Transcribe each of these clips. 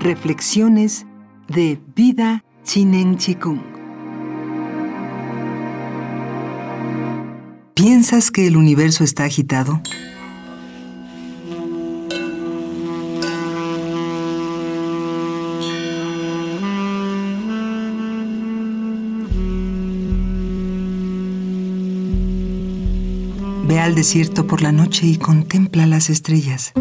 Reflexiones de Vida Chinen Chikung. ¿Piensas que el universo está agitado? Ve al desierto por la noche y contempla las estrellas.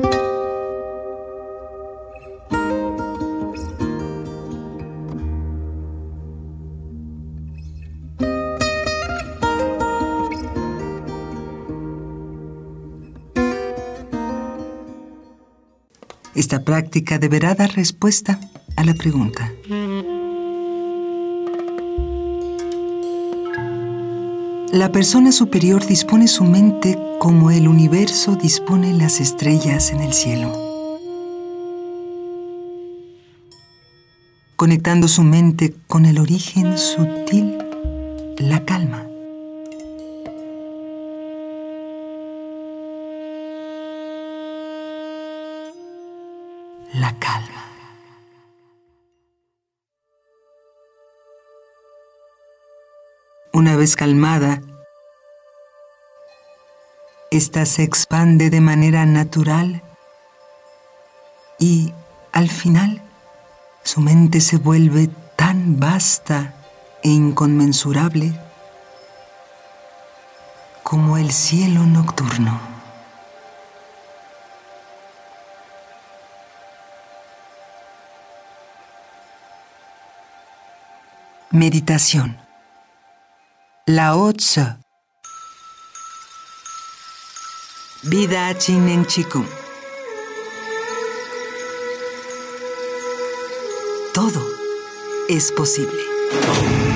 Esta práctica deberá dar respuesta a la pregunta. La persona superior dispone su mente como el universo dispone las estrellas en el cielo. Conectando su mente con el origen sutil, la calma. La calma. Una vez calmada, esta se expande de manera natural y al final su mente se vuelve tan vasta e inconmensurable como el cielo nocturno. Meditación Lao Tzu. Vida Chinen Chikung. Todo es posible.